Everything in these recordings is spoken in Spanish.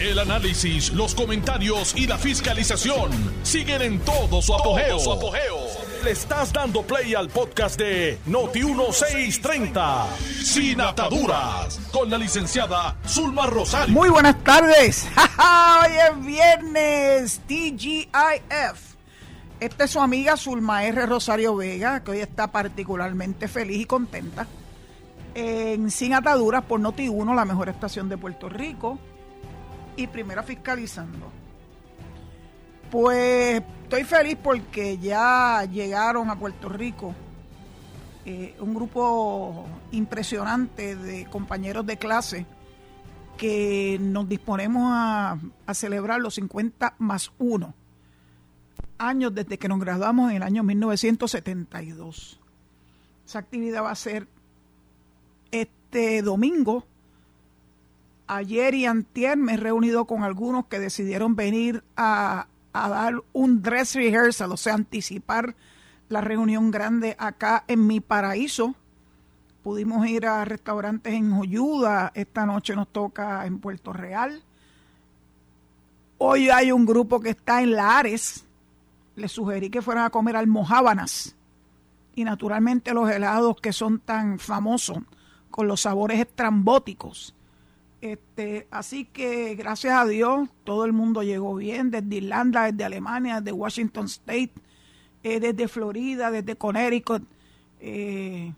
El análisis, los comentarios y la fiscalización siguen en todo su apogeo. Le estás dando play al podcast de Noti1630, Sin Ataduras, con la licenciada Zulma Rosario. Muy buenas tardes. Hoy es viernes, TGIF. Esta es su amiga Zulma R. Rosario Vega, que hoy está particularmente feliz y contenta. En Sin Ataduras por Noti1, la mejor estación de Puerto Rico. Y primera fiscalizando. Pues estoy feliz porque ya llegaron a Puerto Rico eh, un grupo impresionante de compañeros de clase que nos disponemos a, a celebrar los 50 más 1 años desde que nos graduamos en el año 1972. Esa actividad va a ser este domingo. Ayer y antier me he reunido con algunos que decidieron venir a, a dar un dress rehearsal, o sea, anticipar la reunión grande acá en mi paraíso. Pudimos ir a restaurantes en Joyuda, esta noche nos toca en Puerto Real. Hoy hay un grupo que está en Lares, les sugerí que fueran a comer almohábanas y naturalmente los helados que son tan famosos con los sabores estrambóticos. Este, así que gracias a Dios todo el mundo llegó bien, desde Irlanda, desde Alemania, desde Washington State, eh, desde Florida, desde Connecticut. Eh,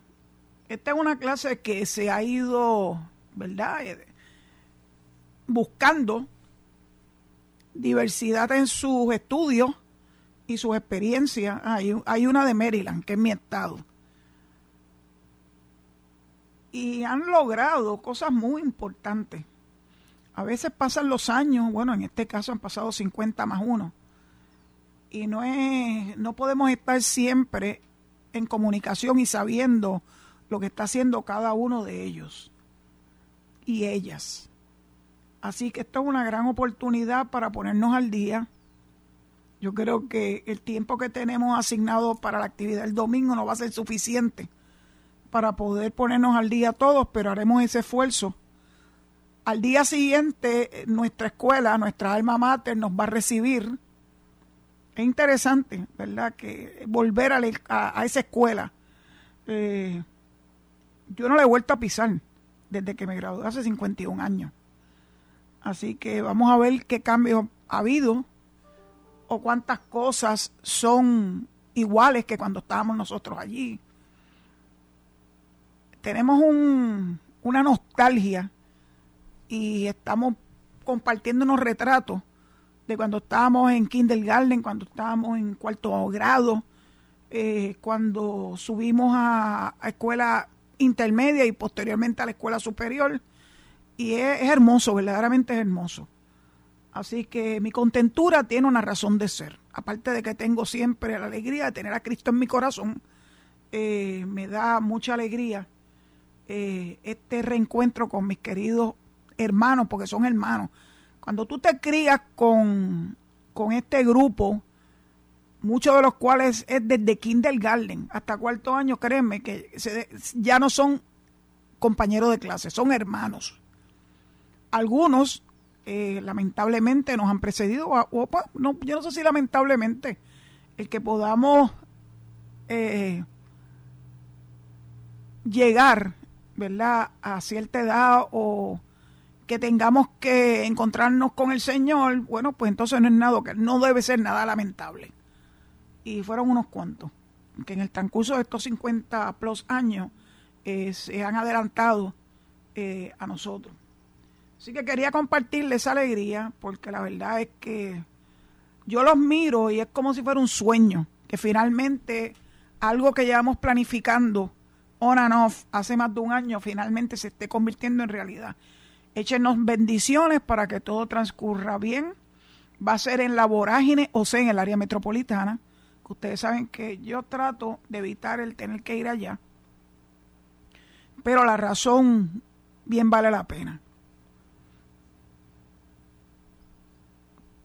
esta es una clase que se ha ido, ¿verdad? Eh, buscando diversidad en sus estudios y sus experiencias. Hay, hay una de Maryland, que es mi estado. Y han logrado cosas muy importantes. A veces pasan los años, bueno, en este caso han pasado 50 más uno. Y no es, no podemos estar siempre en comunicación y sabiendo lo que está haciendo cada uno de ellos y ellas. Así que esto es una gran oportunidad para ponernos al día yo creo que el tiempo que tenemos asignado para la actividad del domingo no va a ser suficiente para poder ponernos al día todos, pero haremos ese esfuerzo. Al día siguiente, nuestra escuela, nuestra alma mater nos va a recibir. Es interesante, ¿verdad? Que volver a, esa escuela. Eh, yo no la he vuelto a pisar desde que me gradué hace 51 años. Así que vamos a ver qué cambios ha habido o cuántas cosas son iguales que cuando estábamos nosotros allí. Tenemos un, una nostalgia y estamos compartiendo unos retratos de cuando estábamos en kindergarten, cuando estábamos en cuarto grado, eh, cuando subimos a, escuela intermedia y posteriormente a la escuela superior. Y es hermoso, verdaderamente es hermoso. Así que mi contentura tiene una razón de ser. Aparte de que tengo siempre la alegría de tener a Cristo en mi corazón, eh, me da mucha alegría eh, este reencuentro con mis queridos hermanos, porque son hermanos. Cuando tú te crías con, con este grupo, muchos de los cuales es desde kindergarten hasta cuarto año, créeme que ya no son compañeros de clase, son hermanos. Algunos eh, lamentablemente nos han precedido, no, yo no sé si lamentablemente, el que podamos eh, llegar, ¿verdad?, a cierta edad o que tengamos que encontrarnos con el Señor, bueno, pues entonces no es nada, no debe ser nada lamentable. Y fueron unos cuantos, que en el transcurso de estos 50 plus años eh, se han adelantado a nosotros. Así que quería compartirle esa alegría porque la verdad es que yo los miro y es como si fuera un sueño, que finalmente algo que llevamos planificando on and off hace más de un año finalmente se esté convirtiendo en realidad. Échenos bendiciones para que todo transcurra bien. Va a ser en la vorágine o sea en el área metropolitana. Ustedes saben que yo trato de evitar el tener que ir allá. Pero la razón bien vale la pena.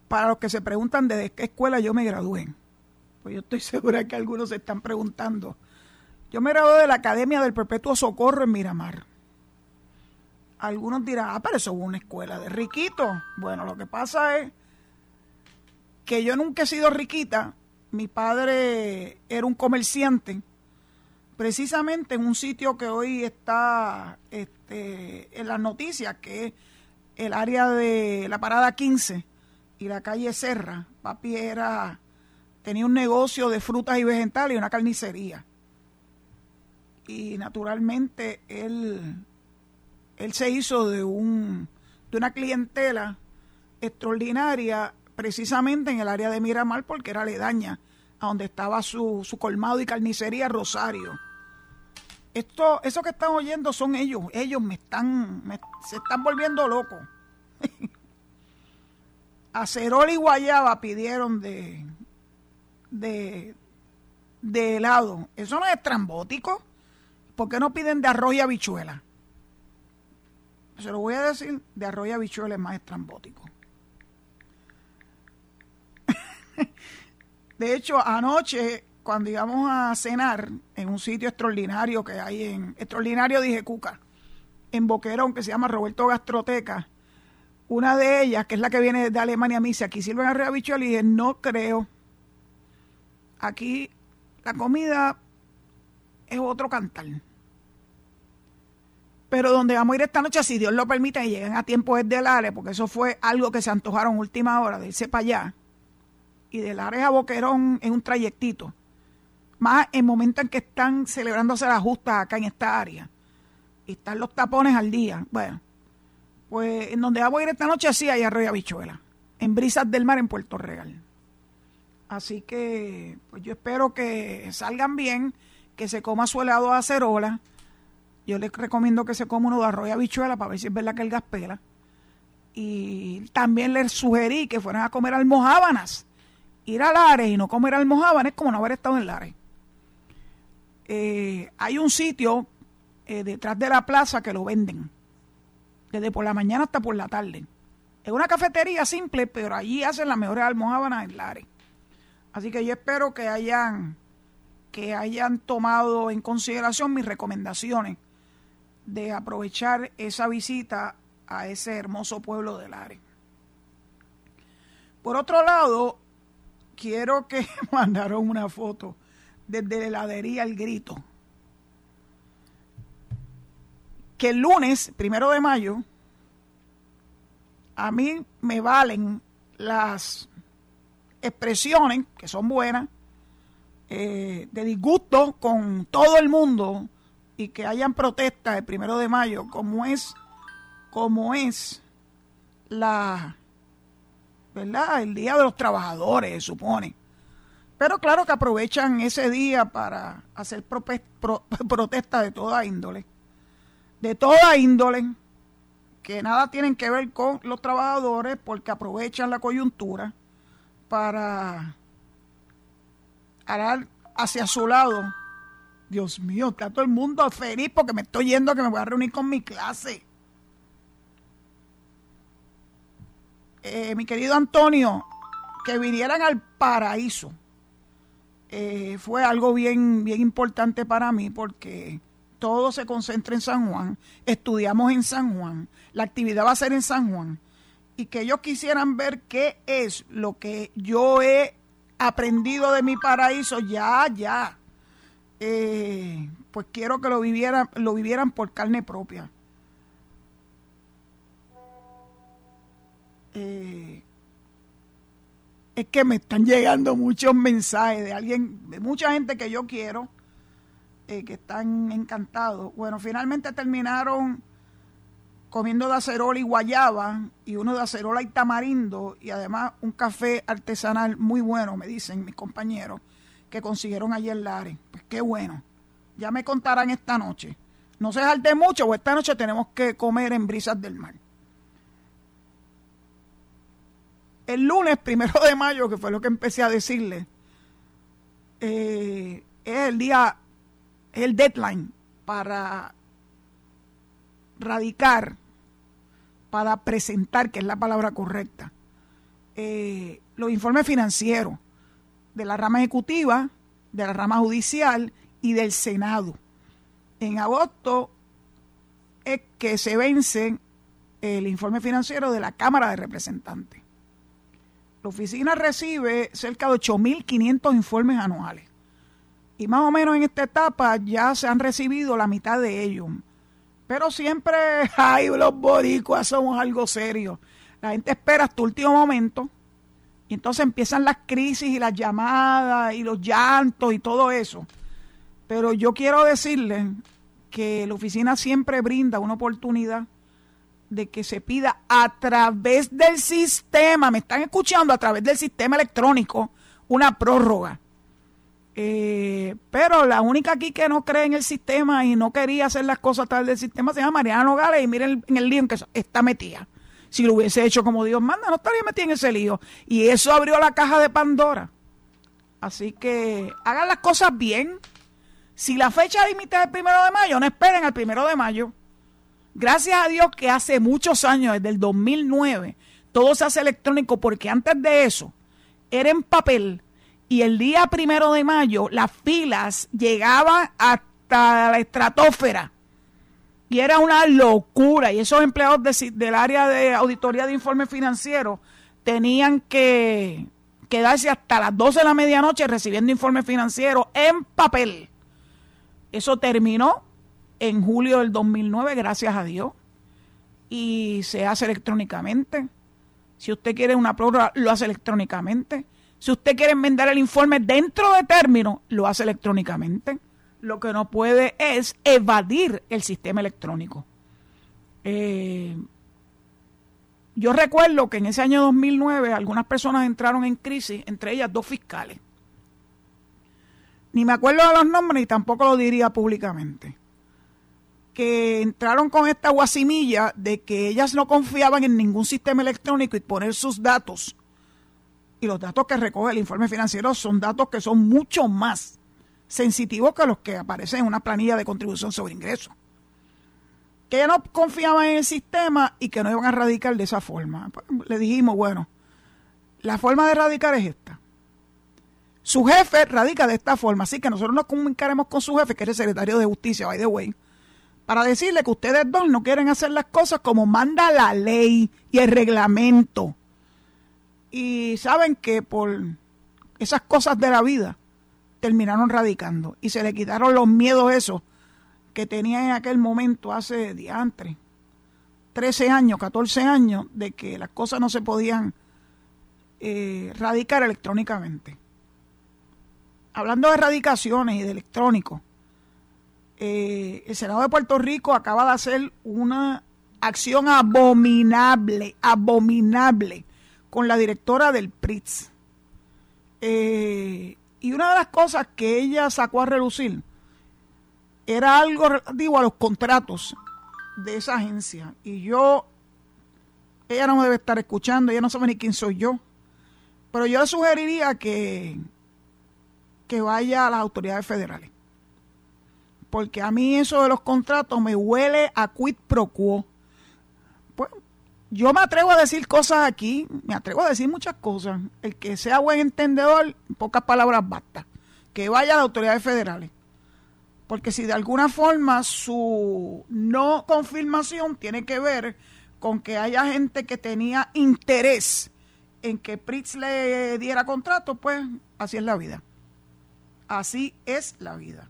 para los que se preguntan de qué escuela yo me gradué, pues yo estoy segura que algunos se están preguntando. Yo me gradué de la Academia del Perpetuo Socorro en Miramar. Algunos dirán, ah, pero eso es una escuela de riquitos. Bueno, lo que pasa es que yo nunca he sido riquita. Mi padre era un comerciante, precisamente en un sitio que hoy está este, en las noticias, que es el área de la parada 15 y la calle Serra. Papi era, tenía un negocio de frutas y vegetales y una carnicería. Y naturalmente él, él se hizo de, un, de una clientela extraordinaria precisamente en el área de Miramar porque era aledaña a donde estaba su, su colmado y carnicería Rosario. Esto, eso que están oyendo son ellos, ellos me están, se están volviendo locos. Acerol y Guayaba pidieron de, de, de helado. Eso no es estrambótico. ¿Por qué no piden de arroz y habichuela? Se lo voy a decir, de arroz y habichuela es más estrambótico. de hecho, anoche, cuando íbamos a cenar en un sitio extraordinario que hay en, extraordinario dije Cuca, en Boquerón, que se llama Roberto Gastroteca, una de ellas, que es la que viene de Alemania, me dice, aquí sirven arroz y habichuela, y dije, no creo. Aquí la comida es otro cantar. Pero donde vamos a ir esta noche, si Dios lo permite y lleguen a tiempo es de Lares, porque eso fue algo que se antojaron última hora de irse para allá. Y de Lares a Boquerón es un trayectito. Más en momentos en que están celebrándose las justas acá en esta área. Y están los tapones al día. Bueno, pues en donde vamos a ir esta noche sí hay arroyo bichuela. En Brisas del Mar en Puerto Real. Así que pues yo espero que salgan bien, que se coma su helado de acerola yo les recomiendo que se coma uno de arroz y habichuela para ver si es verdad que el gas pela. Y también les sugerí que fueran a comer almohábanas. Ir a Lares y no comer almohábanas es como no haber estado en Lares. Eh, hay un sitio eh, detrás de la plaza que lo venden. Desde por la mañana hasta por la tarde. Es una cafetería simple, pero allí hacen las mejores almohábanas en Lares. Así que yo espero que hayan, que hayan tomado en consideración mis recomendaciones de aprovechar esa visita a ese hermoso pueblo del Lares. Por otro lado, quiero que mandaron una foto desde la heladería El Grito. Que el lunes, primero de mayo, a mí me valen las expresiones, que son buenas, eh, de disgusto con todo el mundo y que hayan protestas el primero de mayo, como es, como es la, ¿verdad? El Día de los Trabajadores, supone. Pero claro que aprovechan ese día para hacer protestas de toda índole. De toda índole, que nada tienen que ver con los trabajadores porque aprovechan la coyuntura para arar hacia su lado Dios mío, está todo el mundo feliz porque me estoy yendo que me voy a reunir con mi clase. Eh, mi querido Antonio, que vinieran al paraíso. Eh, fue algo bien, bien importante para mí porque todo se concentra en San Juan, estudiamos en San Juan, la actividad va a ser en San Juan y que ellos quisieran ver qué es lo que yo he aprendido de mi paraíso, ya, ya eh, pues quiero que lo vivieran, lo vivieran por carne propia. Eh, es que me están llegando muchos mensajes de alguien, de mucha gente que yo quiero, eh, que están encantados. Bueno, finalmente terminaron comiendo de acerola y guayaba y uno de acerola y tamarindo y además un café artesanal muy bueno, me dicen mis compañeros que consiguieron ayer Lares. Pues qué bueno. Ya me contarán esta noche. No se salte mucho, o esta noche tenemos que comer en brisas del mar. El lunes primero de mayo, que fue lo que empecé a decirle, eh, es el día, es el deadline para radicar, para presentar, que es la palabra correcta, eh, los informes financieros de la rama ejecutiva, de la rama judicial y del Senado. En agosto es que se vence el informe financiero de la Cámara de Representantes. La oficina recibe cerca de 8.500 informes anuales. Y más o menos en esta etapa ya se han recibido la mitad de ellos. Pero siempre, ay, los boricuas somos algo serio. La gente espera hasta último momento y entonces empiezan las crisis y las llamadas y los llantos y todo eso. Pero yo quiero decirles que la oficina siempre brinda una oportunidad de que se pida a través del sistema, me están escuchando, a través del sistema electrónico, una prórroga. Eh, pero la única aquí que no cree en el sistema y no quería hacer las cosas través del sistema se llama Mariana Nogales y miren en el lío en que está metida. Si lo hubiese hecho como Dios manda, no estaría metida en ese lío. Y eso abrió la caja de Pandora. Así que hagan las cosas bien. Si la fecha límite es el primero de mayo, no esperen al primero de mayo. Gracias a Dios que hace muchos años, desde el 2009, todo se hace electrónico porque antes de eso era en papel y el día primero de mayo las filas llegaban hasta la estratosfera y era una locura y esos empleados del área de auditoría de informes financieros tenían que quedarse hasta las 12 de la medianoche recibiendo informes financieros en papel. Eso terminó en julio del 2009, gracias a Dios, y se hace electrónicamente. Si usted quiere una prórroga, lo hace electrónicamente. Si usted quiere enmendar el informe dentro de término, lo hace electrónicamente. Lo que no puede es evadir el sistema electrónico. Eh, yo recuerdo que en ese año 2009 algunas personas entraron en crisis, entre ellas dos fiscales. Ni me acuerdo de los nombres ni tampoco lo diría públicamente que entraron con esta guasimilla de que ellas no confiaban en ningún sistema electrónico y poner sus datos. Y los datos que recoge el informe financiero son datos que son mucho más sensitivos que los que aparecen en una planilla de contribución sobre ingresos. Que ellas no confiaban en el sistema y que no iban a radicar de esa forma. Pues, le dijimos, bueno, la forma de radicar es esta. Su jefe radica de esta forma, así que nosotros nos comunicaremos con su jefe, que es el secretario de Justicia, by the way, para decirle que ustedes dos no quieren hacer las cosas como manda la ley y el reglamento. Y saben que por esas cosas de la vida terminaron radicando y se le quitaron los miedos esos que tenía en aquel momento hace diantre, 13 años, 14 años, de que las cosas no se podían eh, radicar electrónicamente. Hablando de radicaciones y de electrónico, eh, el Senado de Puerto Rico acaba de hacer una acción abominable, abominable, con la directora del PRITS. Eh, y una de las cosas que ella sacó a relucir era algo relativo a los contratos de esa agencia. Y yo, ella no me debe estar escuchando, ella no sabe ni quién soy yo. Pero yo le sugeriría que, que vaya a las autoridades federales porque a mí eso de los contratos me huele a quid pro quo. Yo me atrevo a decir cosas aquí, me atrevo a decir muchas cosas. El que sea buen entendedor, en pocas palabras basta. Que vaya a las autoridades federales. Porque si de alguna forma su no confirmación tiene que ver con que haya gente que tenía interés en que Pritz le diera contrato, pues así es la vida. Así es la vida.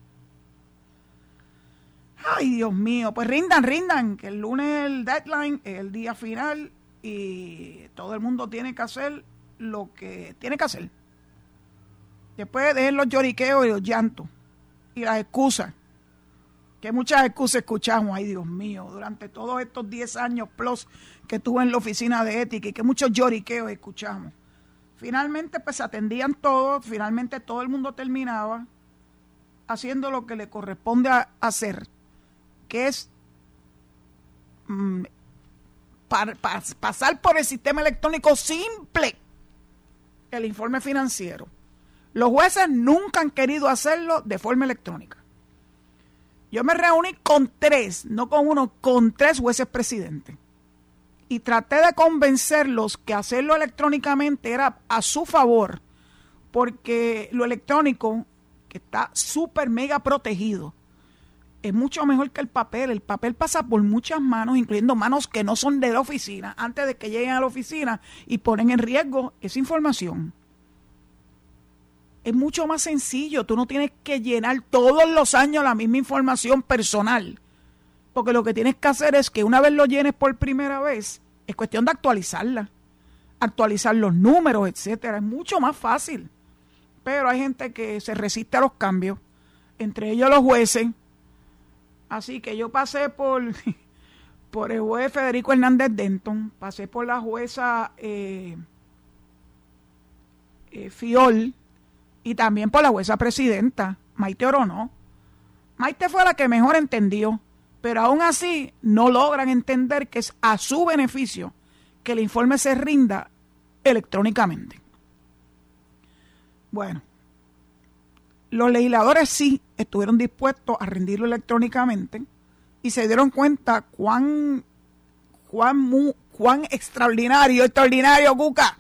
Ay, Dios mío, pues rindan, rindan, que el lunes el deadline, es el día final y todo el mundo tiene que hacer lo que tiene que hacer. Después dejen los lloriqueos y los llantos y las excusas. Que muchas excusas escuchamos, ay Dios mío, durante todos estos 10 años plus que estuve en la oficina de ética y que muchos lloriqueos escuchamos. Finalmente pues atendían todos, finalmente todo el mundo terminaba haciendo lo que le corresponde hacer que es mm, pasar por el sistema electrónico simple el informe financiero. Los jueces nunca han querido hacerlo de forma electrónica. Yo me reuní con tres, no con uno, con tres jueces presidentes. Y traté de convencerlos que hacerlo electrónicamente era a su favor, porque lo electrónico, que está súper mega protegido, es mucho mejor que el papel. El papel pasa por muchas manos, incluyendo manos que no son de la oficina, antes de que lleguen a la oficina y ponen en riesgo esa información. Es mucho más sencillo, tú no tienes que llenar todos los años la misma información personal, porque lo que tienes que hacer es que una vez lo llenes por primera vez, es cuestión de actualizarla, actualizar los números, etcétera, es mucho más fácil. Pero hay gente que se resiste a los cambios, entre ellos los jueces, Así que yo pasé por, por el juez Federico Hernández Denton, pasé por la jueza eh, eh, Fiol y también por la jueza presidenta, Maite Orono. Maite fue la que mejor entendió, pero aún así no logran entender que es a su beneficio que el informe se rinda electrónicamente. Bueno, los legisladores sí estuvieron dispuestos a rendirlo electrónicamente y se dieron cuenta cuán, cuán, cuán extraordinario, extraordinario, Cuca,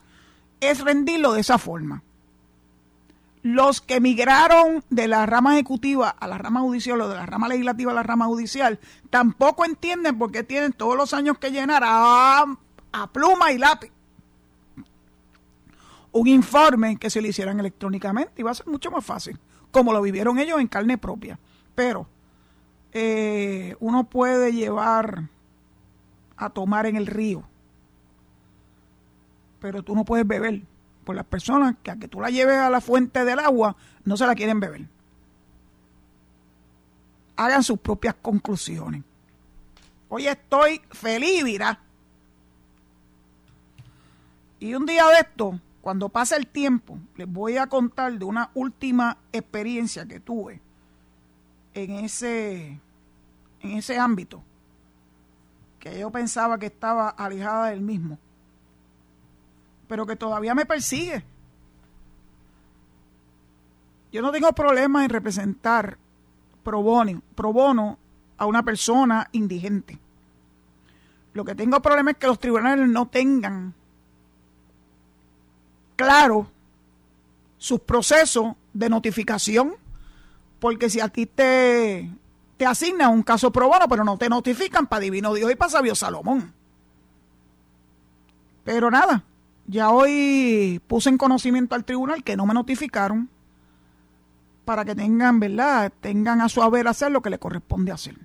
es rendirlo de esa forma. Los que migraron de la rama ejecutiva a la rama judicial o de la rama legislativa a la rama judicial tampoco entienden por qué tienen todos los años que llenar a, a pluma y lápiz un informe que se lo hicieran electrónicamente y va a ser mucho más fácil como lo vivieron ellos en carne propia. Pero eh, uno puede llevar a tomar en el río, pero tú no puedes beber por las personas que a que tú la lleves a la fuente del agua no se la quieren beber. Hagan sus propias conclusiones. Hoy estoy feliz, mira. Y un día de esto, cuando pasa el tiempo, les voy a contar de una última experiencia que tuve en ese, en ese ámbito, que yo pensaba que estaba alejada del mismo, pero que todavía me persigue. Yo no tengo problema en representar pro bono, pro bono a una persona indigente. Lo que tengo problema es que los tribunales no tengan claro sus procesos de notificación, porque si a ti te, te asignan un caso pro bono, pero no te notifican para Divino Dios y para Sabio Salomón. Pero nada, ya hoy puse en conocimiento al tribunal que no me notificaron para que tengan, ¿verdad? Tengan a su haber hacer lo que le corresponde hacer.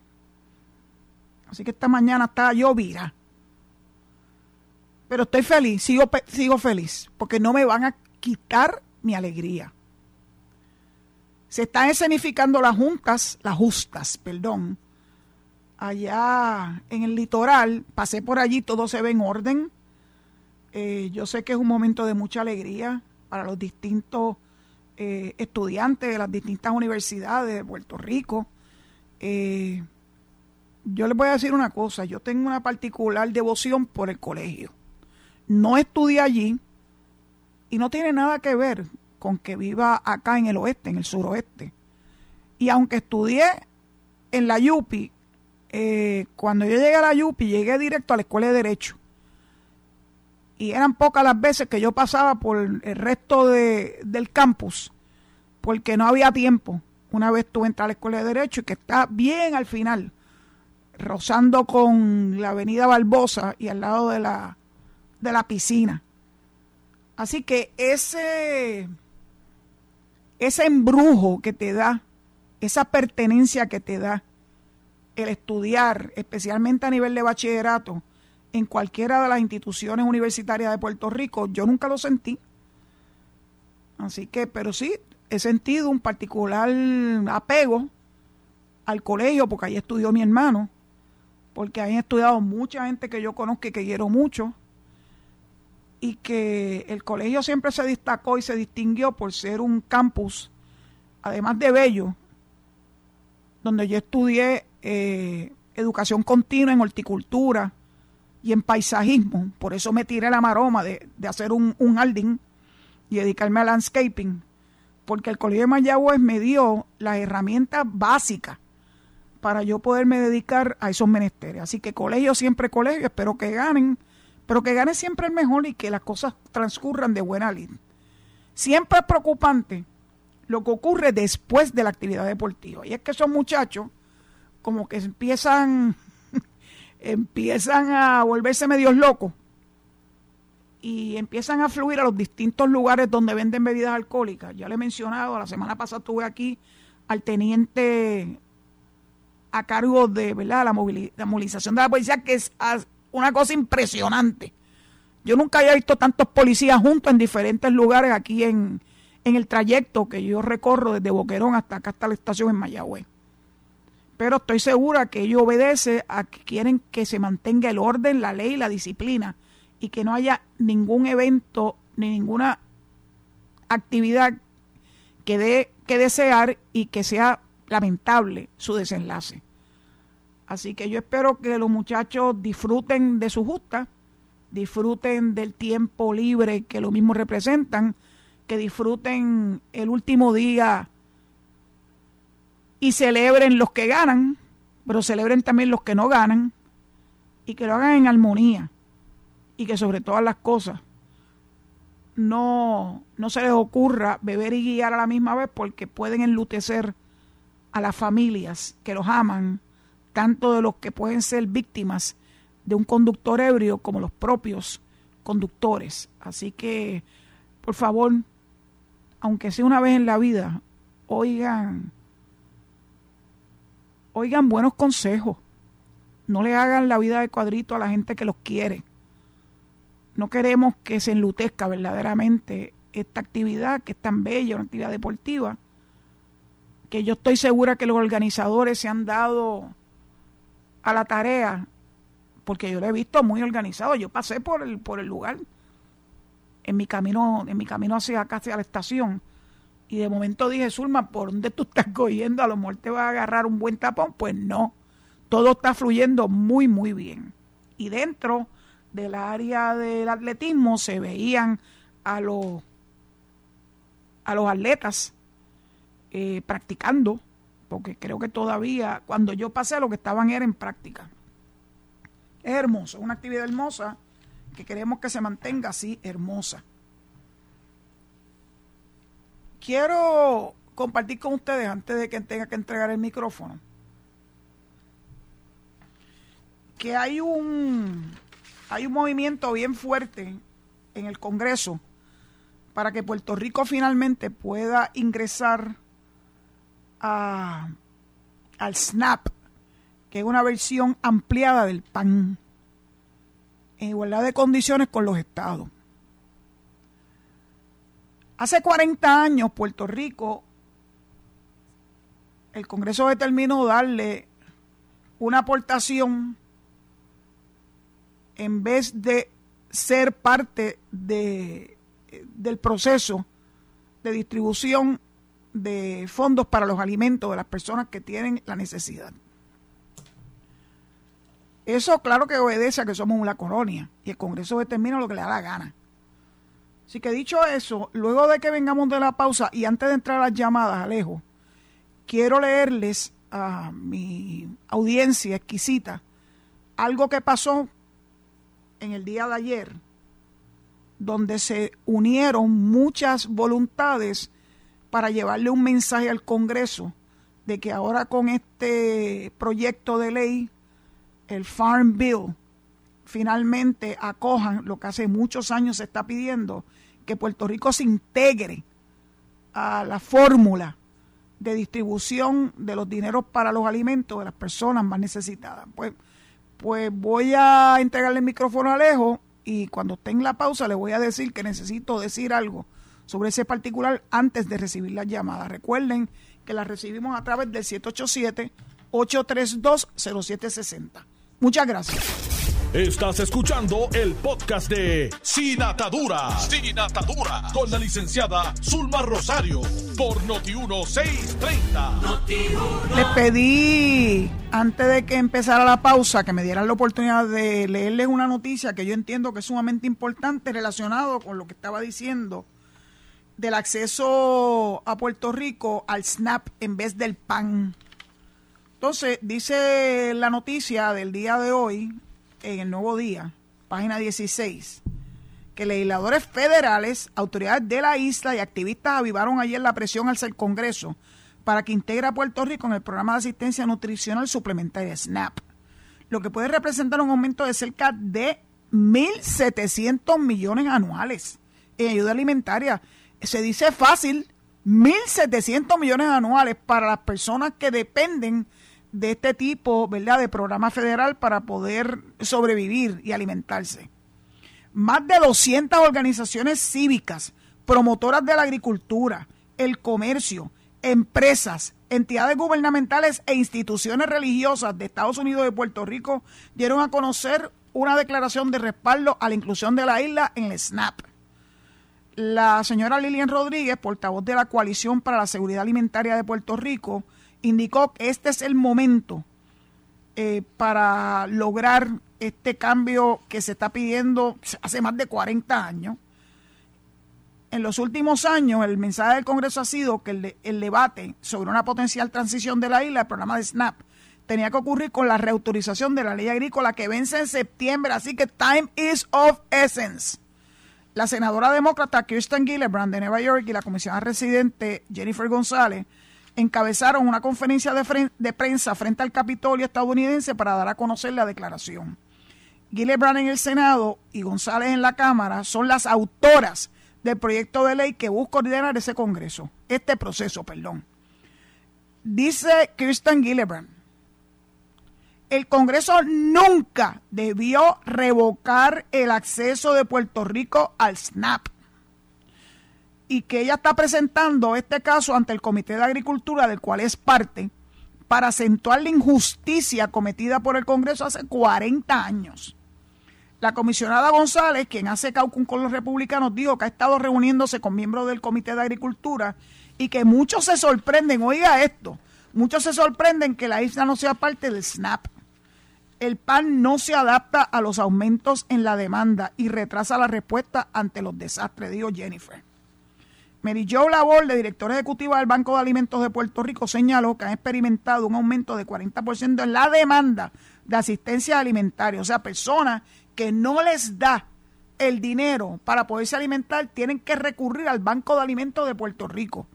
Así que esta mañana está llovida pero estoy feliz, sigo, sigo feliz, porque no me van a quitar mi alegría. Se están escenificando las juntas, las justas, perdón, allá en el litoral. Pasé por allí, todo se ve en orden. Eh, yo sé que es un momento de mucha alegría para los distintos eh, estudiantes de las distintas universidades de Puerto Rico. Eh, yo les voy a decir una cosa, yo tengo una particular devoción por el colegio no estudié allí y no tiene nada que ver con que viva acá en el oeste, en el suroeste. Y aunque estudié en la Yupi, eh, cuando yo llegué a la Yupi, llegué directo a la escuela de Derecho. Y eran pocas las veces que yo pasaba por el resto del campus, porque no había tiempo. Una vez tuve entrar a la escuela de Derecho y que está bien al final, rozando con la avenida Barbosa y al lado de la de la piscina. Así que ese, ese embrujo que te da, esa pertenencia que te da el estudiar, especialmente a nivel de bachillerato, en cualquiera de las instituciones universitarias de Puerto Rico, yo nunca lo sentí. Así que, pero sí, he sentido un particular apego al colegio, porque ahí estudió mi hermano, porque ahí han estudiado mucha gente que yo conozco y que quiero mucho, y que el colegio siempre se destacó y se distinguió por ser un campus, además de bello, donde yo estudié eh, educación continua en horticultura y en paisajismo. Por eso me tiré la maroma de, hacer un, un y dedicarme a landscaping, porque el Colegio de Mayagüez me dio las herramientas básicas para yo poderme dedicar a esos menesteres. Así que colegio siempre colegio, espero que ganen pero que gane siempre el mejor y que las cosas transcurran de buena lid. Siempre es preocupante lo que ocurre después de la actividad deportiva. Y es que esos muchachos como que empiezan, empiezan a volverse medios locos y empiezan a fluir a los distintos lugares donde venden bebidas alcohólicas. Ya le he mencionado, la semana pasada estuve aquí al teniente a cargo de ¿verdad? La, movilización de la policía, que es una cosa impresionante. Yo nunca había visto tantos policías juntos en diferentes lugares aquí en, en el trayecto que yo recorro desde Boquerón hasta acá, hasta la estación en Mayagüez. Pero estoy segura que ellos obedecen a que quieren que se mantenga el orden, la ley, la disciplina y que no haya ningún evento ni ninguna actividad que dé que desear y que sea lamentable su desenlace. Así que yo espero que los muchachos disfruten de su justa, disfruten del tiempo libre que lo mismo representan, que disfruten el último día y celebren los que ganan, pero celebren también los que no ganan y que lo hagan en armonía y que sobre todas las cosas no, no se les ocurra beber y guiar a la misma vez porque pueden enlutecer a las familias que los aman, tanto de los que pueden ser víctimas de un conductor ebrio como los propios conductores. Así que, por favor, aunque sea una vez en la vida, oigan, oigan buenos consejos. No le hagan la vida de cuadrito a la gente que los quiere. No queremos que se enlutezca verdaderamente esta actividad que es tan bella, una actividad deportiva, que yo estoy segura que los organizadores se han dado a la tarea, porque yo lo he visto muy organizado. Yo pasé por el, por el lugar en mi camino, en mi camino hacia acá, hacia la estación. Y de momento dije, Zulma, ¿por dónde tú estás cogiendo? A lo mejor te va a agarrar un buen tapón. Pues no, todo está fluyendo muy, muy bien. Y dentro del área del atletismo se veían a los, a los atletas eh, practicando, porque creo que todavía, cuando yo pasé, lo que estaban era en práctica. Es hermoso, una actividad hermosa que queremos que se mantenga así hermosa. Quiero compartir con ustedes, antes de que tenga que entregar el micrófono, que hay un hay un movimiento bien fuerte en el Congreso para que Puerto Rico finalmente pueda ingresar a, al SNAP, que es una versión ampliada del PAN, en igualdad de condiciones con los estados. Hace 40 años Puerto Rico, el Congreso determinó darle una aportación en vez de ser parte de, del proceso de distribución de fondos para los alimentos de las personas que tienen la necesidad. Eso claro que obedece a que somos una colonia y el Congreso determina lo que le da la gana. Así que dicho eso, luego de que vengamos de la pausa y antes de entrar a las llamadas, Alejo, quiero leerles a mi audiencia exquisita algo que pasó en el día de ayer, donde se unieron muchas voluntades para llevarle un mensaje al Congreso de que ahora con este proyecto de ley, el Farm Bill, finalmente acojan lo que hace muchos años se está pidiendo, que Puerto Rico se integre a la fórmula de distribución de los dineros para los alimentos de las personas más necesitadas. Pues pues voy a entregarle el micrófono a Alejo y cuando esté en la pausa le voy a decir que necesito decir algo sobre ese particular antes de recibir la llamada. Recuerden que la recibimos a través del 787-832-0760. Muchas gracias. Estás escuchando el podcast de Sin Atadura. Sin Atadura. Con la licenciada Zulma Rosario. Por Noti1630. Les pedí, antes de que empezara la pausa, que me dieran la oportunidad de leerles una noticia que yo entiendo que es sumamente importante relacionado con lo que estaba diciendo del acceso a Puerto Rico al SNAP en vez del PAN. Entonces, dice la noticia del día de hoy, en el Nuevo Día, página 16, que legisladores federales, autoridades de la isla y activistas avivaron ayer la presión al Congreso para que integre a Puerto Rico en el programa de asistencia nutricional suplementaria SNAP, lo que puede representar un aumento de cerca de 1.700 millones anuales en ayuda alimentaria. Se dice fácil, 1.700 millones anuales para las personas que dependen de este tipo, ¿verdad?, de programa federal para poder sobrevivir y alimentarse. Más de 200 organizaciones cívicas, promotoras de la agricultura, el comercio, empresas, entidades gubernamentales e instituciones religiosas de Estados Unidos y Puerto Rico dieron a conocer una declaración de respaldo a la inclusión de la isla en el SNAP. La señora Lilian Rodríguez, portavoz de la Coalición para la Seguridad Alimentaria de Puerto Rico, indicó que este es el momento eh, para lograr este cambio que se está pidiendo hace más de 40 años. En los últimos años, el mensaje del Congreso ha sido que el, el debate sobre una potencial transición de la isla, el programa de SNAP, tenía que ocurrir con la reautorización de la ley agrícola que vence en septiembre, así que time is of essence. La senadora demócrata Kirsten Gillibrand de Nueva York y la comisionada residente Jennifer González encabezaron una conferencia de, prensa frente al Capitolio estadounidense para dar a conocer la declaración. Gillibrand en el Senado y González en la Cámara son las autoras del proyecto de ley que busca ordenar ese Congreso, este proceso, perdón. Dice Kirsten Gillibrand, el Congreso nunca debió revocar el acceso de Puerto Rico al SNAP y que ella está presentando este caso ante el Comité de Agricultura del cual es parte para acentuar la injusticia cometida por el Congreso hace 40 años. La comisionada González, quien hace caucus con los republicanos, dijo que ha estado reuniéndose con miembros del Comité de Agricultura y que muchos se sorprenden, oiga esto, muchos se sorprenden que la isla no sea parte del SNAP el PAN no se adapta a los aumentos en la demanda y retrasa la respuesta ante los desastres, dijo Jennifer. Mary Jo Labor, de directora ejecutiva del Banco de Alimentos de Puerto Rico, señaló que han experimentado un aumento de 40% en la demanda de asistencia alimentaria. O sea, personas que no les da el dinero para poderse alimentar tienen que recurrir al Banco de Alimentos de Puerto Rico.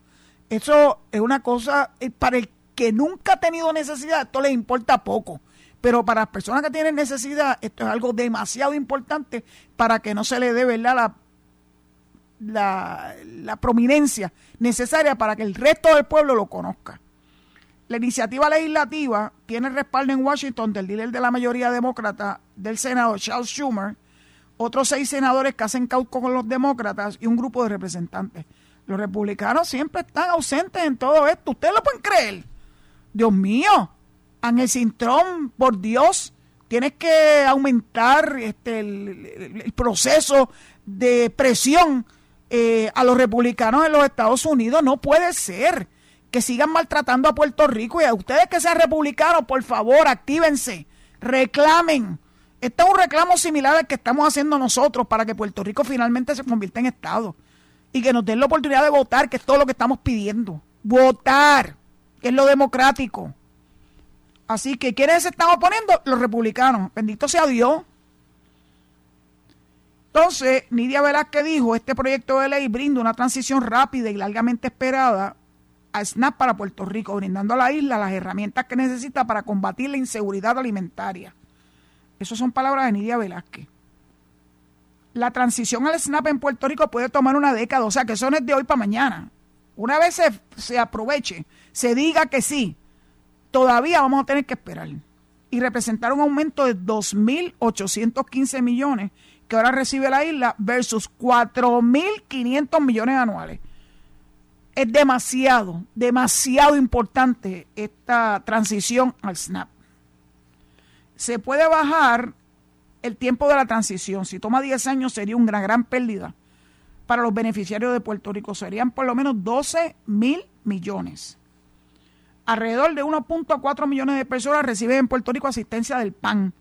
Eso es una cosa, eh, para el que nunca ha tenido necesidad, esto les importa poco. Pero para las personas que tienen necesidad, esto es algo demasiado importante para que no se le dé ¿verdad? La, la, prominencia necesaria para que el resto del pueblo lo conozca. La iniciativa legislativa tiene respaldo en Washington del líder de la mayoría demócrata del Senado, Charles Schumer, otros seis senadores que hacen cauco con los demócratas y un grupo de representantes. Los republicanos siempre están ausentes en todo esto. ¿Ustedes lo pueden creer? Dios mío, el Cintrón, por Dios, tienes que aumentar este, el, proceso de presión eh, a los republicanos en los Estados Unidos. No puede ser que sigan maltratando a Puerto Rico y a ustedes que sean republicanos, por favor, actívense, reclamen. Este es un reclamo similar al que estamos haciendo nosotros para que Puerto Rico finalmente se convierta en Estado y que nos den la oportunidad de votar, que es todo lo que estamos pidiendo. Votar, que es lo democrático. Así que, ¿quiénes se están oponiendo? Los republicanos. Bendito sea Dios. Entonces, Nidia Velázquez dijo, este proyecto de ley brinda una transición rápida y largamente esperada a SNAP para Puerto Rico, brindando a la isla las herramientas que necesita para combatir la inseguridad alimentaria. Esas son palabras de Nidia Velázquez. La transición al SNAP en Puerto Rico puede tomar una década, o sea que eso no es de hoy para mañana. Una vez se, se aproveche, se diga que sí, todavía vamos a tener que esperar. Y representar un aumento de 2.815 millones que ahora recibe la isla versus 4.500 millones anuales. Es demasiado, demasiado importante esta transición al SNAP. Se puede bajar el tiempo de la transición. Si toma 10 años sería una gran pérdida para los beneficiarios de Puerto Rico. Serían por lo menos 12 mil millones alrededor de 1.4 millones de personas reciben en Puerto Rico asistencia del PAN,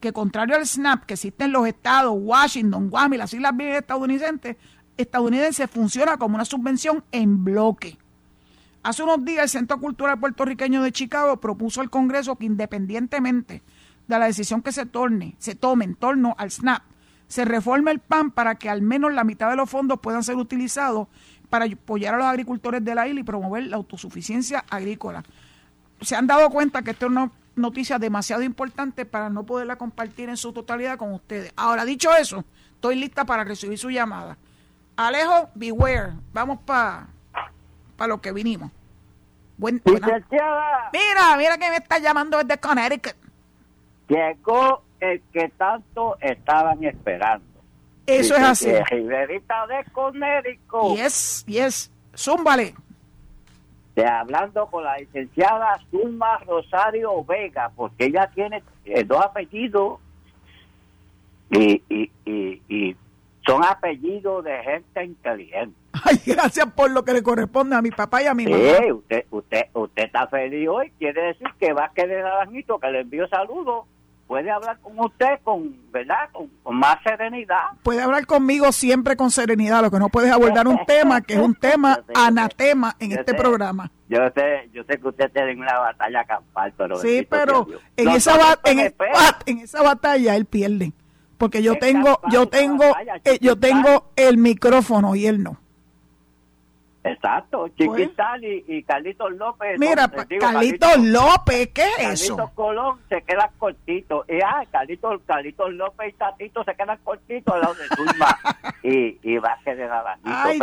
que contrario al SNAP que existe en los estados, Washington, Guam y las Islas Vírgenes estadounidenses, estadounidense funciona como una subvención en bloque. Hace unos días el Centro Cultural Puertorriqueño de Chicago propuso al Congreso que independientemente de la decisión que se, torne, se tome en torno al SNAP, se reforme el PAN para que al menos la mitad de los fondos puedan ser utilizados para apoyar a los agricultores de la isla y promover la autosuficiencia agrícola. Se han dado cuenta que esto es una noticia demasiado importante para no poderla compartir en su totalidad con ustedes. Ahora, dicho eso, estoy lista para recibir su llamada. Alejo, beware. Vamos para pa lo que vinimos. Buen, Mira, mira que me está llamando desde Connecticut. Llegó el que tanto estaban esperando. Eso es así. Riverita de Connecticut. Yes, yes. Zúmbale. De hablando con la licenciada Zulma Rosario Vega, porque ella tiene eh, dos apellidos y, y, y, y son apellidos de gente inteligente. Ay, gracias por lo que le corresponde a mi papá y a mi mamá. Sí, usted, usted, usted está feliz hoy, quiere decir que va a querer Naranjito, que le envío saludos. Puede hablar con usted con, ¿verdad? Con, más serenidad. Puede hablar conmigo siempre con serenidad, lo que no puedes abordar un tema que es un tema anatema en este programa. Yo sé, yo sé que usted tiene una batalla campal, pero... Sí, pero en, esa, en, en esa batalla él pierde porque yo tengo yo tengo eh, yo tengo el micrófono y él no. Exacto, Chiquitán y, y, Carlitos López. Mira, Carlitos, López, ¿qué es eso? Carlitos Colón se queda cortito. Y ah, Carlitos, Carlitos López y Tatito se quedan cortitos al lado de Zulma. y, y va a quedar abajito. Ay,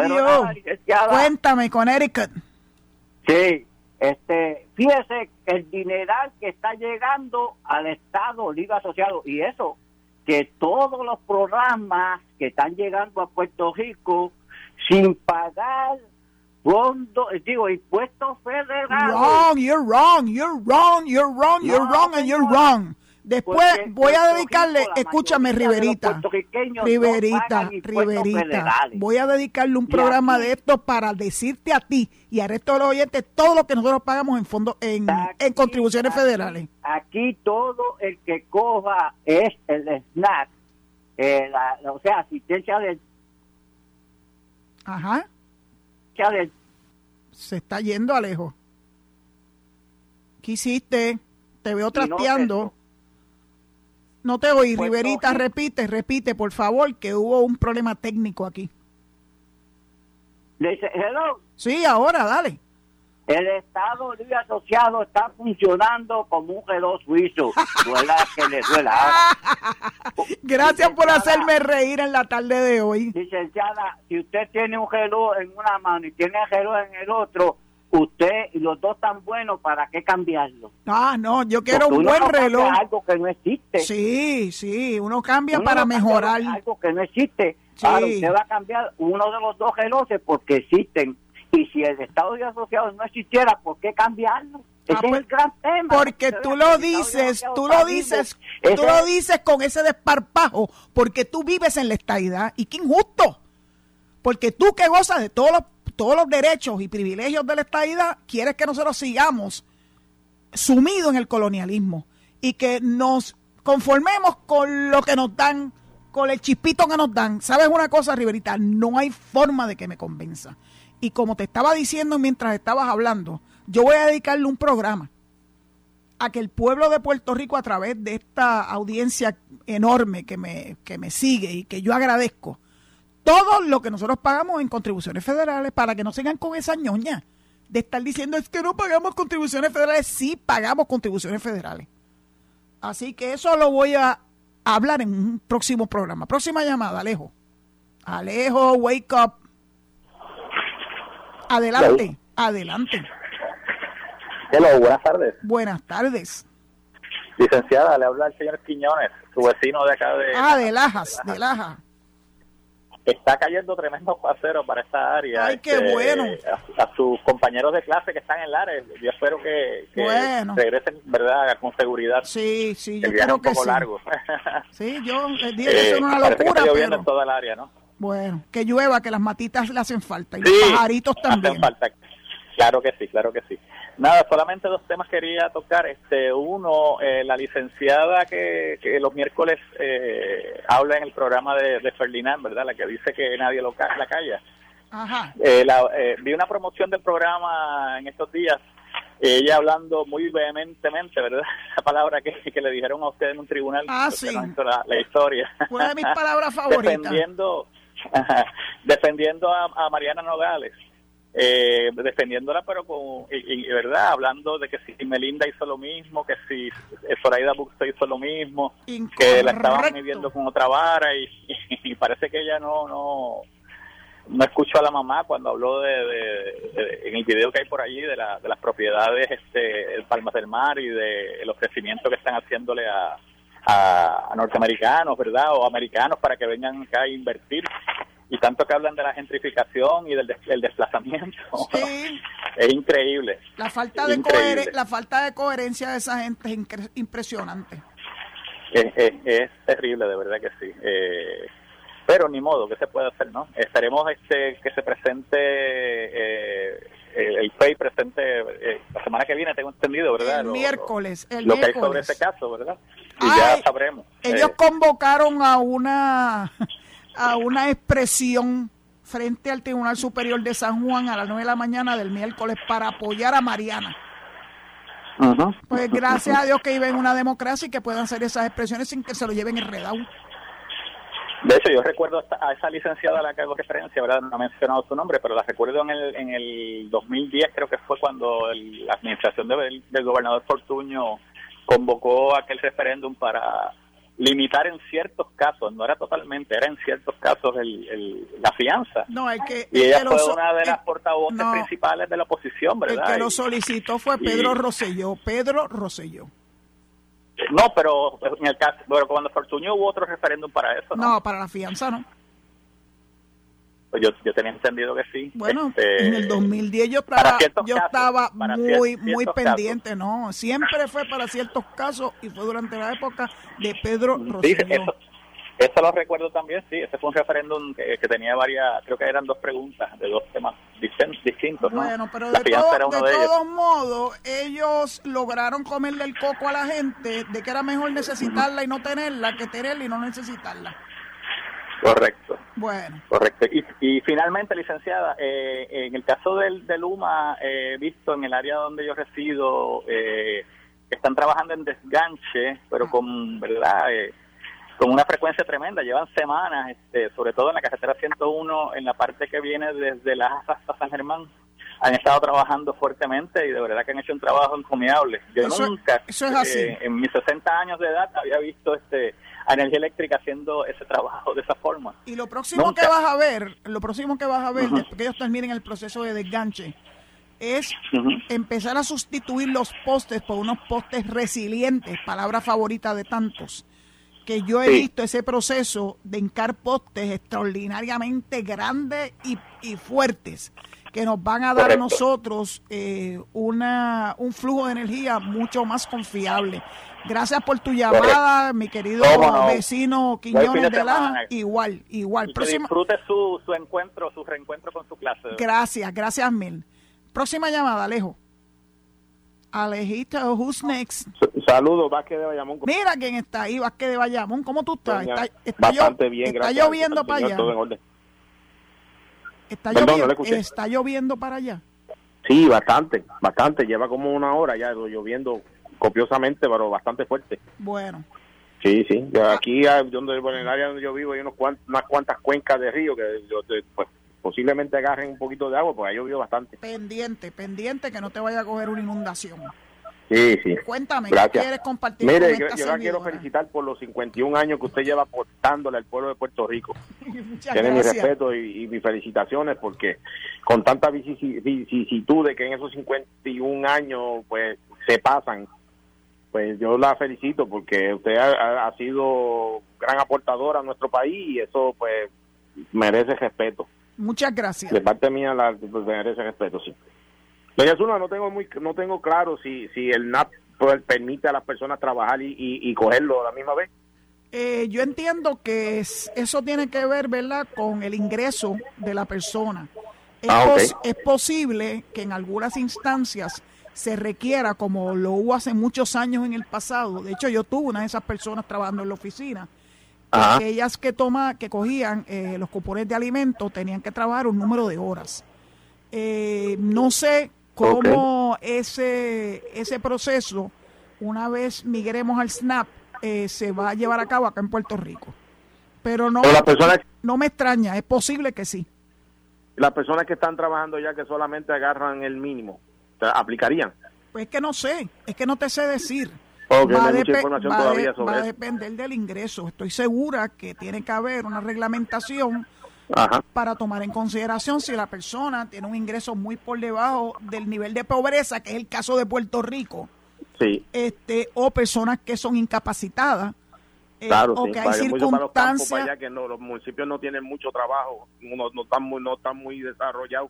Dios. Cuéntame con Erika. Sí, este, fíjese el dineral que está llegando al Estado Libre Asociado. Y eso, que todos los programas que están llegando a Puerto Rico sin pagar fondos, digo, impuestos federales. Wrong, you're wrong, you're wrong, you're wrong, you're wrong, and you're wrong. Después voy a dedicarle, escúchame, Riverita, Riverita, Riverita, voy a dedicarle un programa de esto para decirte a ti y al resto de los oyentes todo lo que nosotros pagamos en fondos, en, en contribuciones federales. Aquí todo el que coja es el SNAP, eh, o sea, asistencia del... Ajá. Se está yendo, Alejo. ¿Qué hiciste? Te veo trasteando. No te oí, pues Riverita, repite, repite, por favor, que hubo un problema técnico aquí. ¿Le dice, hello? Sí, ahora, dale. El Estado Libre Asociado está funcionando como un reloj suizo. Duela que le duela. Gracias por hacerme reír en la tarde de hoy. Licenciada, si usted tiene un reloj en una mano y tiene el reloj en el otro, usted y los dos están buenos, ¿para qué cambiarlo? Ah, no, yo quiero un buen reloj. Algo que no existe. Sí, sí, uno cambia para mejorar. Algo que no existe. Claro, usted va a cambiar uno de los dos relojes porque existen. Y si el Estado de Asociados no existiera, ¿por qué cambiarlo? Ah, es pues, el gran tema. Porque tú lo dices, tú lo dices, tú lo dices con ese desparpajo, porque tú vives en la estadidad. Y qué injusto. Porque tú que gozas de todos los todos los derechos y privilegios de la estadidad, quieres que nosotros sigamos sumidos en el colonialismo y que nos conformemos con lo que nos dan, con el chispito que nos dan. ¿Sabes una cosa, Riverita? No hay forma de que me convenza. Y como te estaba diciendo mientras estabas hablando, yo voy a dedicarle un programa a que el pueblo de Puerto Rico, a través de esta audiencia enorme que me, que me sigue y que yo agradezco, todo lo que nosotros pagamos en contribuciones federales para que no sigan con esa ñoña de estar diciendo es que no pagamos contribuciones federales. Sí, pagamos contribuciones federales. Así que eso lo voy a hablar en un próximo programa. Próxima llamada, Alejo. Alejo, wake up. Adelante, adelante. Hello, buenas tardes. Buenas tardes. Licenciada, le habla el señor Quiñones, su vecino de acá de... Ah, de Lajas, de Lajas está cayendo tremendo aguacero para esta área. ¡Ay, qué este, bueno! A, sus compañeros de clase que están en Lares, yo espero que, regresen, ¿verdad?, con seguridad. Sí, sí, yo creo un poco sí. largo. sí, yo el día que es una locura, que está en toda el área, ¿no? Bueno, que llueva, que las matitas le hacen falta y los pajaritos también. Hacen falta. Claro que sí, claro que sí. Nada, solamente dos temas quería tocar. Este, uno, eh, la licenciada que, que los miércoles eh, habla en el programa de, de, Ferdinand, ¿verdad? La que dice que nadie lo ca la calla. Ajá. Eh, eh, vi una promoción del programa en estos días, ella hablando muy vehementemente, ¿verdad? Esa palabra que, que le dijeron a usted en un tribunal. Ah, sí. la, la, historia. Una de mis palabras favoritas. Defendiendo defendiendo a, Mariana Nogales, eh, defendiéndola, pero con, y, verdad, hablando de que si Melinda hizo lo mismo, que si Zoraida Buxo hizo lo mismo, que la estaban midiendo con otra vara y, parece que ella no, no, no escuchó a la mamá cuando habló de, en el video que hay por allí de, la, de las propiedades este Palmas del Mar y de el ofrecimiento que están haciéndole a, a, norteamericanos, ¿verdad? O americanos para que vengan acá a invertir. Y tanto que hablan de la gentrificación y del, desplazamiento. es increíble. La falta, de la falta de coherencia de esa gente es impresionante. Es, terrible, de verdad que sí. Eh, pero ni modo, ¿qué se puede hacer, no? Esperemos este que se presente eh, el FEI presente eh, la semana que viene, tengo entendido, ¿verdad? El miércoles, el lo que hay sobre ese caso, ¿verdad? Y ya sabremos. Ellos eh. convocaron a una a una expresión frente al Tribunal Superior de San Juan a las 9 de la mañana del miércoles para apoyar a Mariana. Pues gracias a Dios que viven en una democracia y que puedan hacer esas expresiones sin que se lo lleven enredado. De hecho, yo recuerdo a esa licenciada a la que hago referencia, ¿verdad? No ha mencionado su nombre, pero la recuerdo en el, en el 2010, creo que fue cuando la administración del, gobernador Fortuño convocó aquel referéndum para limitar en ciertos casos, no era totalmente, era en ciertos casos el, la fianza. No, hay que, y ella fue una de las portavoces principales de la oposición, ¿verdad? El que lo solicitó fue Pedro Rosselló, Pedro Rosselló. No, pero en el caso, pero cuando Fortuño hubo otro referéndum para eso, ¿no? No, para la fianza, ¿no? Pues yo, yo tenía entendido que sí. Bueno, este, en el 2010 yo estaba, yo estaba muy muy pendiente, ¿no? Siempre fue para ciertos casos y fue durante la época de Pedro Rosselló. Eso lo recuerdo también, sí. Ese fue un referéndum que, tenía varias, creo que eran dos preguntas de dos temas distintos. Bueno, pero de, todos modos, ellos lograron comerle el coco a la gente de que era mejor necesitarla y no tenerla que tenerla y no necesitarla. Correcto. Bueno. Correcto. Y, finalmente, licenciada, eh, en el caso del, del UMA, he visto en el área donde yo resido, eh, están trabajando en desganche, pero ah. con, ¿verdad? Eh, con una frecuencia tremenda, llevan semanas, este, sobre todo en la carretera 101, en la parte que viene desde Las hasta San Germán, han estado trabajando fuertemente y de verdad que han hecho un trabajo encomiable. Yo nunca, eh, en mis 60 años de edad, había visto este a Energía Eléctrica haciendo ese trabajo de esa forma. Y lo próximo que vas a ver, lo próximo que vas a ver, después que ellos terminen el proceso de desganche, es empezar a sustituir los postes por unos postes resilientes, palabra favorita de tantos que yo he visto ese proceso de hincar postes extraordinariamente grandes y, fuertes que nos van a dar a nosotros eh, una, un flujo de energía mucho más confiable. Gracias por tu llamada, mi querido vecino Quiñones de, la Igual, igual. disfrute su, su encuentro, su reencuentro con su clase. Gracias, gracias mil. Próxima llamada, Alejo. Alejito, who's next? Saludos, Vázquez de Bayamón. Mira quién está ahí, Vázquez de Bayamón. ¿Cómo tú estás? está, bastante bien, está lloviendo para allá. Está, lloviendo, ¿Está lloviendo para allá? Sí, bastante, bastante. Lleva como una hora ya lloviendo copiosamente, pero bastante fuerte. Bueno. Sí, sí. Aquí, donde, en el área donde yo vivo, hay unos unas cuantas cuencas de río que pues, posiblemente agarren un poquito de agua, porque ha llovido bastante. Pendiente, pendiente que no te vaya a coger una inundación. Sí, sí. Cuéntame, ¿qué quieres compartir Mire, yo, la quiero felicitar por los 51 años que usted lleva aportándole al pueblo de Puerto Rico. Tiene mi respeto y, mis felicitaciones porque con tanta vicisitud de que en esos 51 años pues se pasan, pues yo la felicito porque usted ha, ha sido gran aportador a nuestro país y eso pues merece respeto. Muchas gracias. De parte mía, la, pues, merece respeto, sí. Doña Zuna, no tengo muy, no tengo claro si, si el NAP pues, permite a las personas trabajar y, y, cogerlo a la misma vez. Eh, yo entiendo que eso tiene que ver, ¿verdad?, con el ingreso de la persona. Es, ah, es posible que en algunas instancias se requiera, como lo hubo hace muchos años en el pasado. De hecho, yo tuve una de esas personas trabajando en la oficina aquellas que toma, que cogían eh, los cupones de alimentos tenían que trabajar un número de horas. Eh, no sé cómo ese, ese proceso, una vez migremos al SNAP, eh, se va a llevar a cabo acá en Puerto Rico. Pero no, no me extraña, es posible que sí. las personas que están trabajando ya que solamente agarran el mínimo, ¿aplicarían? Pues es que no sé, es que no te sé decir. va, a depender del ingreso. Estoy segura que tiene que haber una reglamentación para tomar en consideración si la persona tiene un ingreso muy por debajo del nivel de pobreza, que es el caso de Puerto Rico, sí. este, o personas que son incapacitadas. Eh, claro, o que hay circunstancias que los municipios no tienen mucho trabajo, no, no están muy, no están muy desarrollados.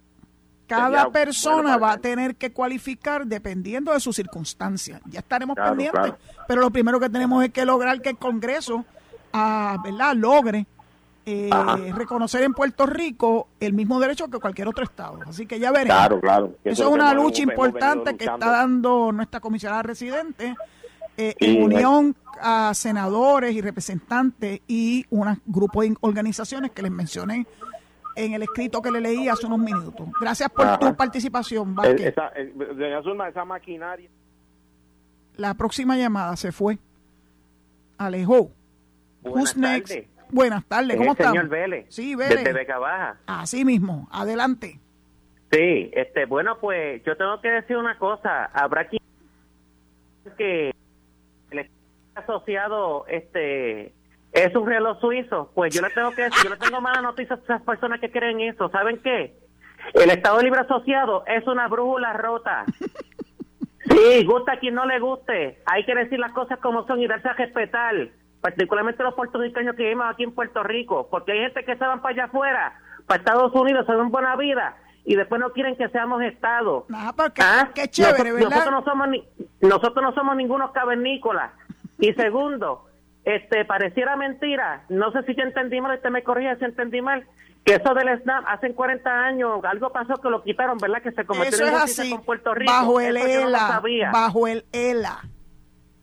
Cada persona va a tener que cualificar dependiendo de sus circunstancias. Ya estaremos pendientes, pero lo primero que tenemos es que lograr que el Congreso, ah, ¿verdad?, logre eh, reconocer en Puerto Rico el mismo derecho que cualquier otro estado. Así que ya veremos. Claro, claro. Eso es una lucha importante que está dando nuestra comisionada residente eh, en unión a senadores y representantes y un grupo de organizaciones que les mencioné en el escrito que le leí hace unos minutos. Gracias por tu participación, Esa, esa maquinaria. La próxima llamada se fue. Alejó. Who's next? Buenas tardes, ¿cómo estás? Señor Vélez. Sí, Vélez. Desde Beca Baja. Así mismo, adelante. Sí, este, bueno, pues yo tengo que decir una cosa. Habrá que que el asociado este es un reloj suizo. Pues yo le tengo que decir, yo le tengo malas noticias a esas personas que creen eso. ¿Saben qué? El Estado Libre Asociado es una brújula rota. Sí, gusta a quien no le guste. Hay que decir las cosas como son y darse a respetar particularmente los puertorriqueños que vivimos aquí en Puerto Rico, porque hay gente que se van para allá afuera, para Estados Unidos, se ven buena vida y después no quieren que seamos Estado. Ah, porque, ¿Ah? qué chévere, nosotros, Nosotros no somos ni, nosotros no somos ningunos cavernícolas. Y segundo, este pareciera mentira, no sé si yo entendí mal, usted me corrige si entendí mal, que eso del SNAP hace 40 años, algo pasó que lo quitaron, ¿verdad? Que se cometió eso es con Puerto Rico. Bajo el ELA, bajo el ELA.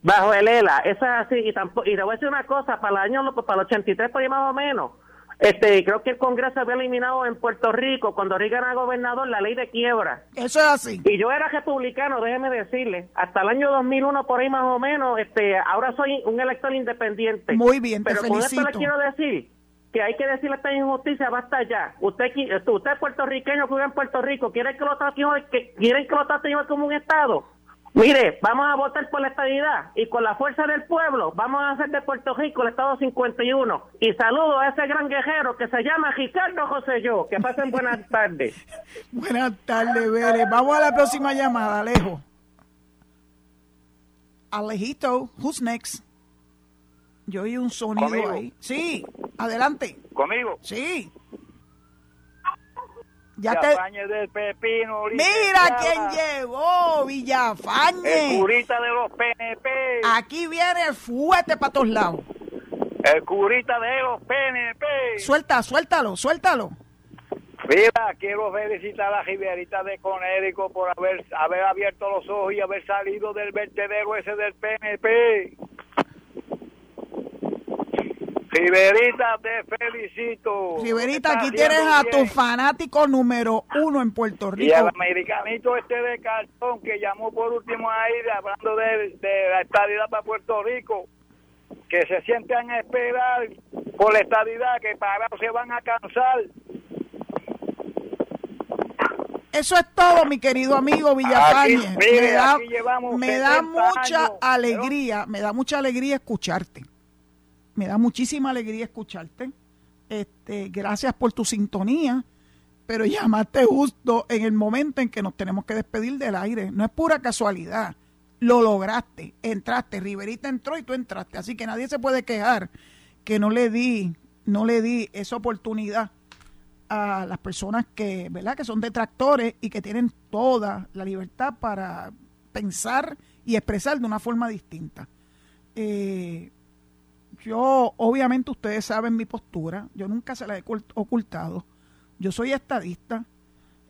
Bajo el ELA, eso es así. Y, tampoco, y le voy a decir una cosa, para el año, para el 83 por ahí más o menos, este, creo que el Congreso había eliminado en Puerto Rico, cuando Reagan era gobernador, la ley de quiebra. Eso es así. Y yo era republicano, déjeme decirle, hasta el año 2001 por ahí más o menos, este, ahora soy un elector independiente. Muy bien, Pero con esto le quiero decir que hay que decirle esta injusticia, basta ya. Usted, usted es puertorriqueño que vive en Puerto Rico, ¿quiere que lo traten, que, quieren que lo traten como un Estado? Mire, vamos a votar por la estabilidad y con la fuerza del pueblo vamos a hacer de Puerto Rico el Estado 51. Y saludo a ese gran guerrero que se llama Ricardo José Yo. Que pasen buenas tardes. buenas tardes, Vélez. Vamos a la próxima llamada, Alejo. Alejito, who's next? Yo oí un sonido ahí. Sí, adelante. ¿Conmigo? Sí. Ya Villafañe del Pepino. Mira quién llegó, Villafañe. El curita de los PNP. Aquí viene fuerte para todos lados. El curita de los PNP. Suelta, suéltalo, suéltalo. Mira, quiero felicitar a la Riverita de Conérico por haber, haber abierto los ojos y haber salido del vertedero ese del PNP. Riverita, te felicito. Riverita, aquí tienes a tu fanático número uno en Puerto Rico. Y al americanito este de cartón que llamó por último ahí hablando de, la estadidad para Puerto Rico, que se sientan a esperar por la estadidad, que para se van a cansar. Eso es todo, mi querido amigo Villafañe. me da, me da mucha alegría, me da mucha alegría escucharte me da muchísima alegría escucharte. Este, gracias por tu sintonía, pero llamaste justo en el momento en que nos tenemos que despedir del aire. No es pura casualidad. Lo lograste, entraste, Riverita entró y tú entraste, así que nadie se puede quejar que no le di, no le di esa oportunidad a las personas que, ¿verdad? que son detractores y que tienen toda la libertad para pensar y expresar de una forma distinta. Eh, yo, obviamente, ustedes saben mi postura, yo nunca se la he ocultado. Yo soy estadista,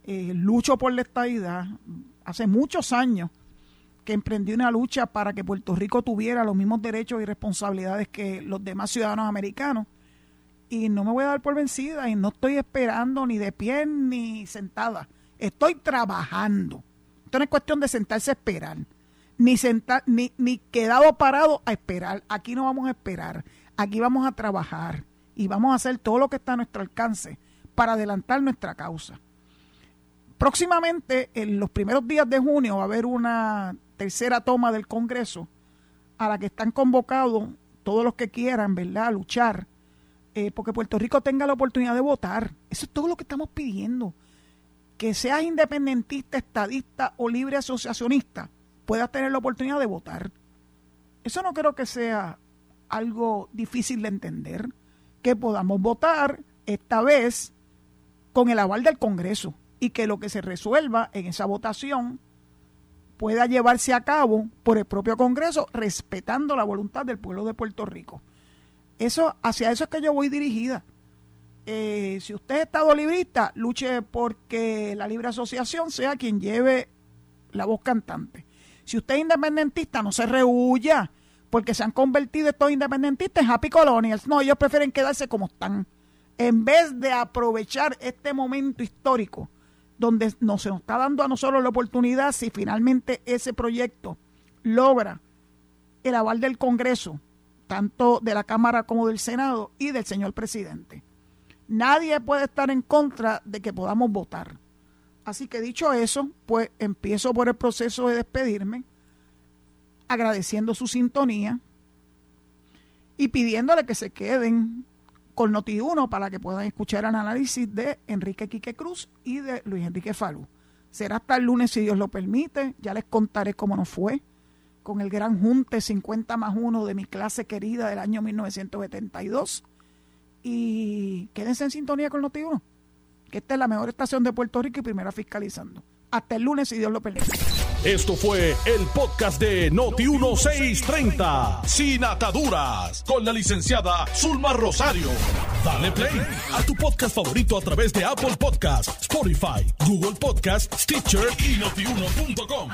eh, lucho por la estadidad. Hace muchos años que emprendí una lucha para que Puerto Rico tuviera los mismos derechos y responsabilidades que los demás ciudadanos americanos. Y no me voy a dar por vencida y no estoy esperando ni de pie ni sentada. Estoy trabajando. Esto no es cuestión de sentarse a esperar ni, sentar, ni, ni quedado parado a esperar. Aquí no vamos a esperar. Aquí vamos a trabajar y vamos a hacer todo lo que está a nuestro alcance para adelantar nuestra causa. próximamente, en los primeros días de junio, va a haber una tercera toma del Congreso a la que están convocados todos los que quieran, ¿verdad?, luchar eh, porque Puerto Rico tenga la oportunidad de votar. Eso es todo lo que estamos pidiendo. Que seas independentista, estadista o libre asociacionista, puedas tener la oportunidad de votar. Eso no creo que sea algo difícil de entender. Que podamos votar esta vez con el aval del Congreso y que lo que se resuelva en esa votación pueda llevarse a cabo por el propio Congreso respetando la voluntad del pueblo de Puerto Rico. Eso, hacia eso es que yo voy dirigida. Eh, si usted es estado librista, luche porque la libre asociación sea quien lleve la voz cantante. Si usted es independentista, no se rehuya, porque se han convertido estos independentistas en happy colonials. No, ellos prefieren quedarse como están. En vez de aprovechar este momento histórico, donde nos, se nos está dando a nosotros la oportunidad, si finalmente ese proyecto logra el aval del Congreso, tanto de la Cámara como del Senado y del señor presidente. Nadie puede estar en contra de que podamos votar. Así que dicho eso, pues empiezo por el proceso de despedirme, agradeciendo su sintonía y pidiéndole que se queden con Noti1 para que puedan escuchar el análisis de Enrique Quique Cruz y de Luis Enrique Falú. Será hasta el lunes si Dios lo permite, ya les contaré cómo nos fue con el gran junte 50 más 1 de mi clase querida del año 1972. Y quédense en sintonía con Noti1, que esta es la mejor estación de Puerto Rico y primera fiscalizando. Hasta el lunes, si Dios lo permite. Esto fue el podcast de Noti1630, sin ataduras, con la licenciada Zulma Rosario. Dale play a tu podcast favorito a través de Apple Podcasts, Spotify, Google Podcasts, Stitcher y notiuno.com.